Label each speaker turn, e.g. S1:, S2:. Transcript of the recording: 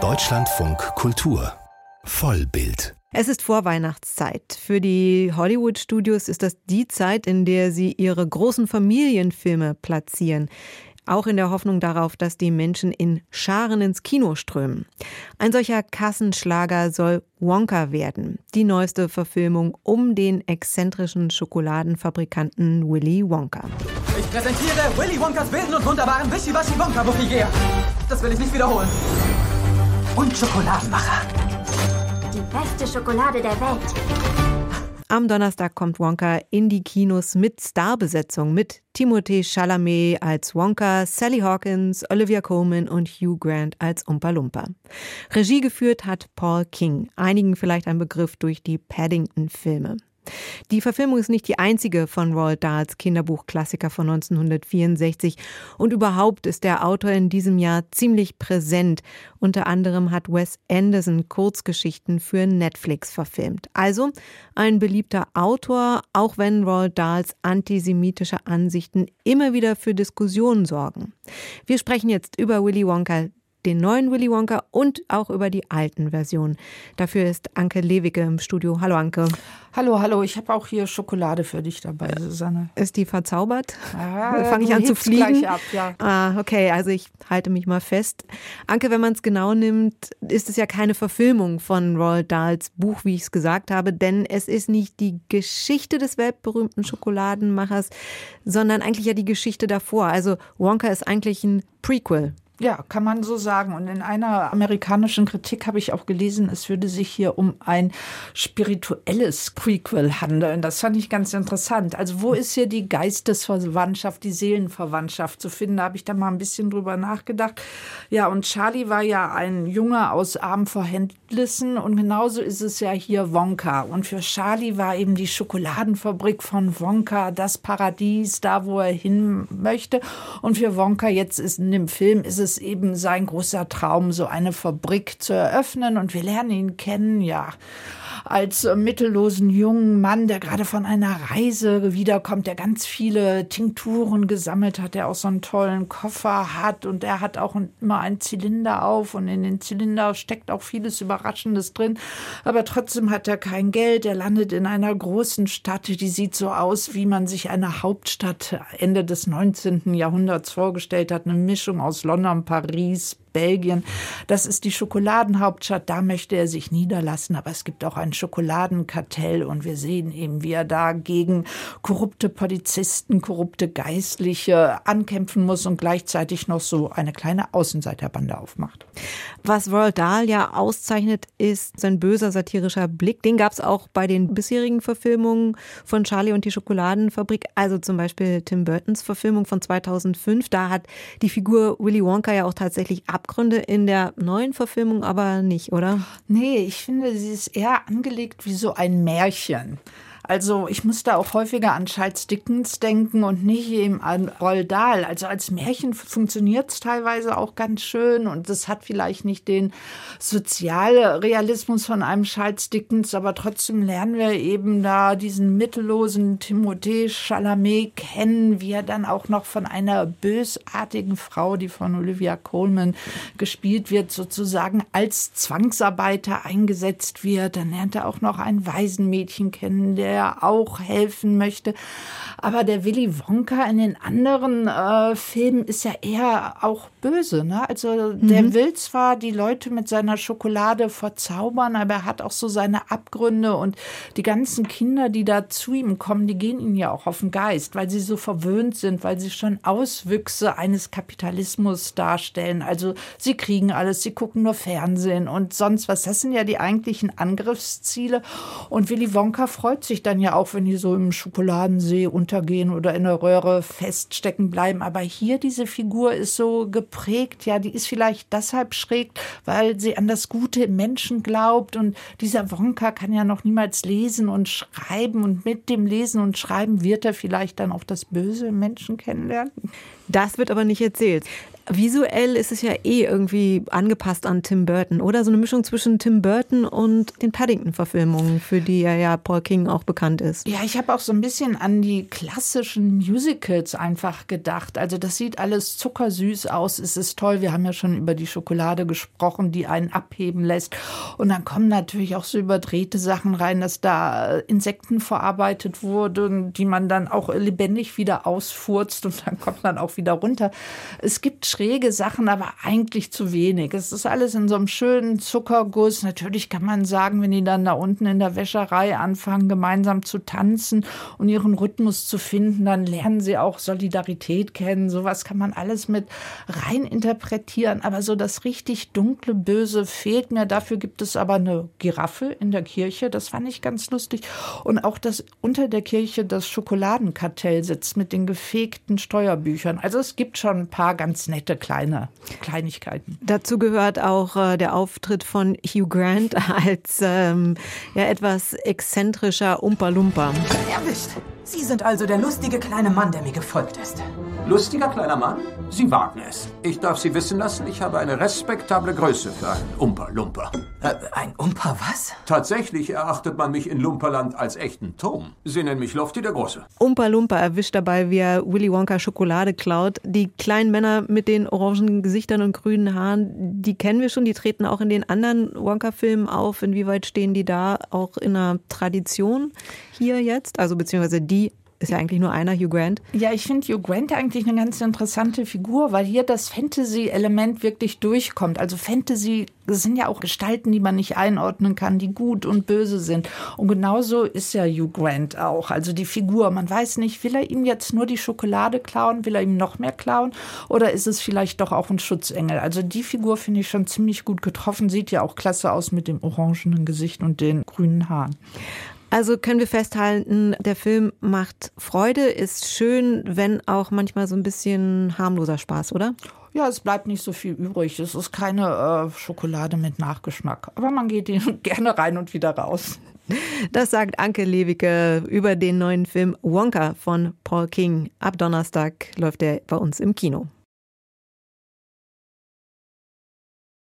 S1: Deutschlandfunk Kultur Vollbild
S2: es ist Vorweihnachtszeit. Für die Hollywood-Studios ist das die Zeit, in der sie ihre großen Familienfilme platzieren. Auch in der Hoffnung darauf, dass die Menschen in Scharen ins Kino strömen. Ein solcher Kassenschlager soll Wonka werden. Die neueste Verfilmung um den exzentrischen Schokoladenfabrikanten Willy Wonka.
S3: Präsentiere Willy Wonkas wilden und wunderbaren Wischiwaschi Wonka Buffigär. Das will ich nicht wiederholen. Und Schokoladenmacher
S4: die beste Schokolade der Welt.
S2: Am Donnerstag kommt Wonka in die Kinos mit Starbesetzung mit Timothée Chalamet als Wonka, Sally Hawkins, Olivia Colman und Hugh Grant als Umpa Lumpa. Regie geführt hat Paul King, einigen vielleicht ein Begriff durch die Paddington-Filme. Die Verfilmung ist nicht die einzige von Roald Dahls Kinderbuchklassiker von 1964 und überhaupt ist der Autor in diesem Jahr ziemlich präsent. Unter anderem hat Wes Anderson Kurzgeschichten für Netflix verfilmt. Also ein beliebter Autor, auch wenn Roald Dahls antisemitische Ansichten immer wieder für Diskussionen sorgen. Wir sprechen jetzt über Willy Wonka, den neuen Willy Wonka und auch über die alten Versionen. Dafür ist Anke Lewicke im Studio. Hallo Anke.
S5: Hallo, hallo. Ich habe auch hier Schokolade für dich dabei, Susanne.
S2: Ist die verzaubert?
S5: Ah, Fange ich an zu fliegen? Ab, ja.
S2: Ah, okay. Also ich halte mich mal fest. Anke, wenn man es genau nimmt, ist es ja keine Verfilmung von Roald Dahls Buch, wie ich es gesagt habe, denn es ist nicht die Geschichte des weltberühmten Schokoladenmachers, sondern eigentlich ja die Geschichte davor. Also Wonka ist eigentlich ein Prequel
S5: ja, kann man so sagen. Und in einer amerikanischen Kritik habe ich auch gelesen, es würde sich hier um ein spirituelles Prequel handeln. Das fand ich ganz interessant. Also wo ist hier die Geistesverwandtschaft, die Seelenverwandtschaft zu finden? Da habe ich da mal ein bisschen drüber nachgedacht. Ja, und Charlie war ja ein Junge aus armen Verhältnissen und genauso ist es ja hier Wonka. Und für Charlie war eben die Schokoladenfabrik von Wonka das Paradies, da wo er hin möchte. Und für Wonka jetzt ist in dem Film ist es es eben sein großer Traum, so eine Fabrik zu eröffnen. Und wir lernen ihn kennen, ja, als mittellosen jungen Mann, der gerade von einer Reise wiederkommt, der ganz viele Tinkturen gesammelt hat, der auch so einen tollen Koffer hat und er hat auch immer einen Zylinder auf und in den Zylinder steckt auch vieles Überraschendes drin. Aber trotzdem hat er kein Geld. Er landet in einer großen Stadt, die sieht so aus, wie man sich eine Hauptstadt Ende des 19. Jahrhunderts vorgestellt hat. Eine Mischung aus London, Paris, Belgien. Das ist die Schokoladenhauptstadt. Da möchte er sich niederlassen. Aber es gibt auch ein Schokoladenkartell und wir sehen eben, wie er da gegen korrupte Polizisten, korrupte Geistliche ankämpfen muss und gleichzeitig noch so eine kleine Außenseiterbande aufmacht.
S2: Was Roald Dahl ja auszeichnet, ist sein böser satirischer Blick. Den gab es auch bei den bisherigen Verfilmungen von Charlie und die Schokoladenfabrik, also zum Beispiel Tim Burtons Verfilmung von 2005. Da hat die Figur Willy Wonka ja auch tatsächlich Abgründe in der neuen Verfilmung aber nicht, oder?
S5: Nee, ich finde, sie ist eher angelegt wie so ein Märchen. Also ich muss da auch häufiger an Charles Dickens denken und nicht eben an Roald Dahl. Also als Märchen funktioniert es teilweise auch ganz schön und es hat vielleicht nicht den Sozialrealismus von einem Charles Dickens, aber trotzdem lernen wir eben da diesen mittellosen Timothée Chalamet kennen, wie er dann auch noch von einer bösartigen Frau, die von Olivia Colman gespielt wird, sozusagen als Zwangsarbeiter eingesetzt wird. Dann lernt er auch noch ein Waisenmädchen kennen, der der auch helfen möchte. Aber der Willy Wonka in den anderen äh, Filmen ist ja eher auch böse. Ne? Also mhm. der will zwar die Leute mit seiner Schokolade verzaubern, aber er hat auch so seine Abgründe und die ganzen Kinder, die da zu ihm kommen, die gehen ihm ja auch auf den Geist, weil sie so verwöhnt sind, weil sie schon Auswüchse eines Kapitalismus darstellen. Also sie kriegen alles, sie gucken nur Fernsehen und sonst was. Das sind ja die eigentlichen Angriffsziele. Und Willy Wonka freut sich dann ja auch, wenn die so im Schokoladensee untergehen oder in der Röhre feststecken bleiben. Aber hier diese Figur ist so geprägt, ja, die ist vielleicht deshalb schräg, weil sie an das Gute im Menschen glaubt. Und dieser Wonka kann ja noch niemals lesen und schreiben. Und mit dem Lesen und Schreiben wird er vielleicht dann auch das Böse im Menschen kennenlernen.
S2: Das wird aber nicht erzählt. Visuell ist es ja eh irgendwie angepasst an Tim Burton, oder? So eine Mischung zwischen Tim Burton und den Paddington-Verfilmungen, für die ja, ja Paul King auch bekannt ist.
S5: Ja, ich habe auch so ein bisschen an die klassischen Musicals einfach gedacht. Also das sieht alles zuckersüß aus. Es ist toll. Wir haben ja schon über die Schokolade gesprochen, die einen abheben lässt. Und dann kommen natürlich auch so überdrehte Sachen rein, dass da Insekten verarbeitet wurden, die man dann auch lebendig wieder ausfurzt und dann kommt man auch wieder runter. Es gibt schräge Sachen, aber eigentlich zu wenig. Es ist alles in so einem schönen Zuckerguss. Natürlich kann man sagen, wenn die dann da unten in der Wäscherei anfangen, gemeinsam zu tanzen und ihren Rhythmus zu finden, dann lernen sie auch Solidarität kennen. Sowas kann man alles mit rein interpretieren. Aber so das richtig dunkle Böse fehlt mir. Dafür gibt es aber eine Giraffe in der Kirche. Das fand ich ganz lustig. Und auch, dass unter der Kirche das Schokoladenkartell sitzt mit den gefegten Steuerbüchern. Also es gibt schon ein paar ganz nette kleine Kleinigkeiten.
S2: Dazu gehört auch äh, der Auftritt von Hugh Grant als ähm, ja, etwas exzentrischer Umpa-Lumpa.
S3: Erwischt! Sie sind also der lustige kleine Mann, der mir gefolgt ist.
S6: Lustiger kleiner Mann? Sie wagen es. Ich darf Sie wissen lassen, ich habe eine respektable Größe für einen Umpa-Lumpa.
S3: Äh, ein Umpa was?
S6: Tatsächlich erachtet man mich in Lumperland als echten Turm. Sie nennen mich Lofty der Große.
S2: Umpa Lumpa erwischt dabei, wie er Willy Wonka Schokolade klaut. Die kleinen Männer mit den orangen Gesichtern und grünen Haaren, die kennen wir schon, die treten auch in den anderen Wonka-Filmen auf. Inwieweit stehen die da auch in einer Tradition hier jetzt? Also beziehungsweise die ist ja eigentlich nur einer, Hugh Grant.
S5: Ja, ich finde Hugh Grant eigentlich eine ganz interessante Figur, weil hier das Fantasy-Element wirklich durchkommt. Also Fantasy das sind ja auch Gestalten, die man nicht einordnen kann, die gut und böse sind. Und genauso ist ja Hugh Grant auch. Also die Figur, man weiß nicht, will er ihm jetzt nur die Schokolade klauen, will er ihm noch mehr klauen oder ist es vielleicht doch auch ein Schutzengel? Also die Figur finde ich schon ziemlich gut getroffen, sieht ja auch klasse aus mit dem orangenen Gesicht und den grünen Haaren.
S2: Also können wir festhalten, der Film macht Freude, ist schön, wenn auch manchmal so ein bisschen harmloser Spaß, oder?
S5: Ja, es bleibt nicht so viel übrig. Es ist keine äh, Schokolade mit Nachgeschmack. Aber man geht gerne rein und wieder raus.
S2: Das sagt Anke Lewicke über den neuen Film Wonka von Paul King. Ab Donnerstag läuft er bei uns im Kino.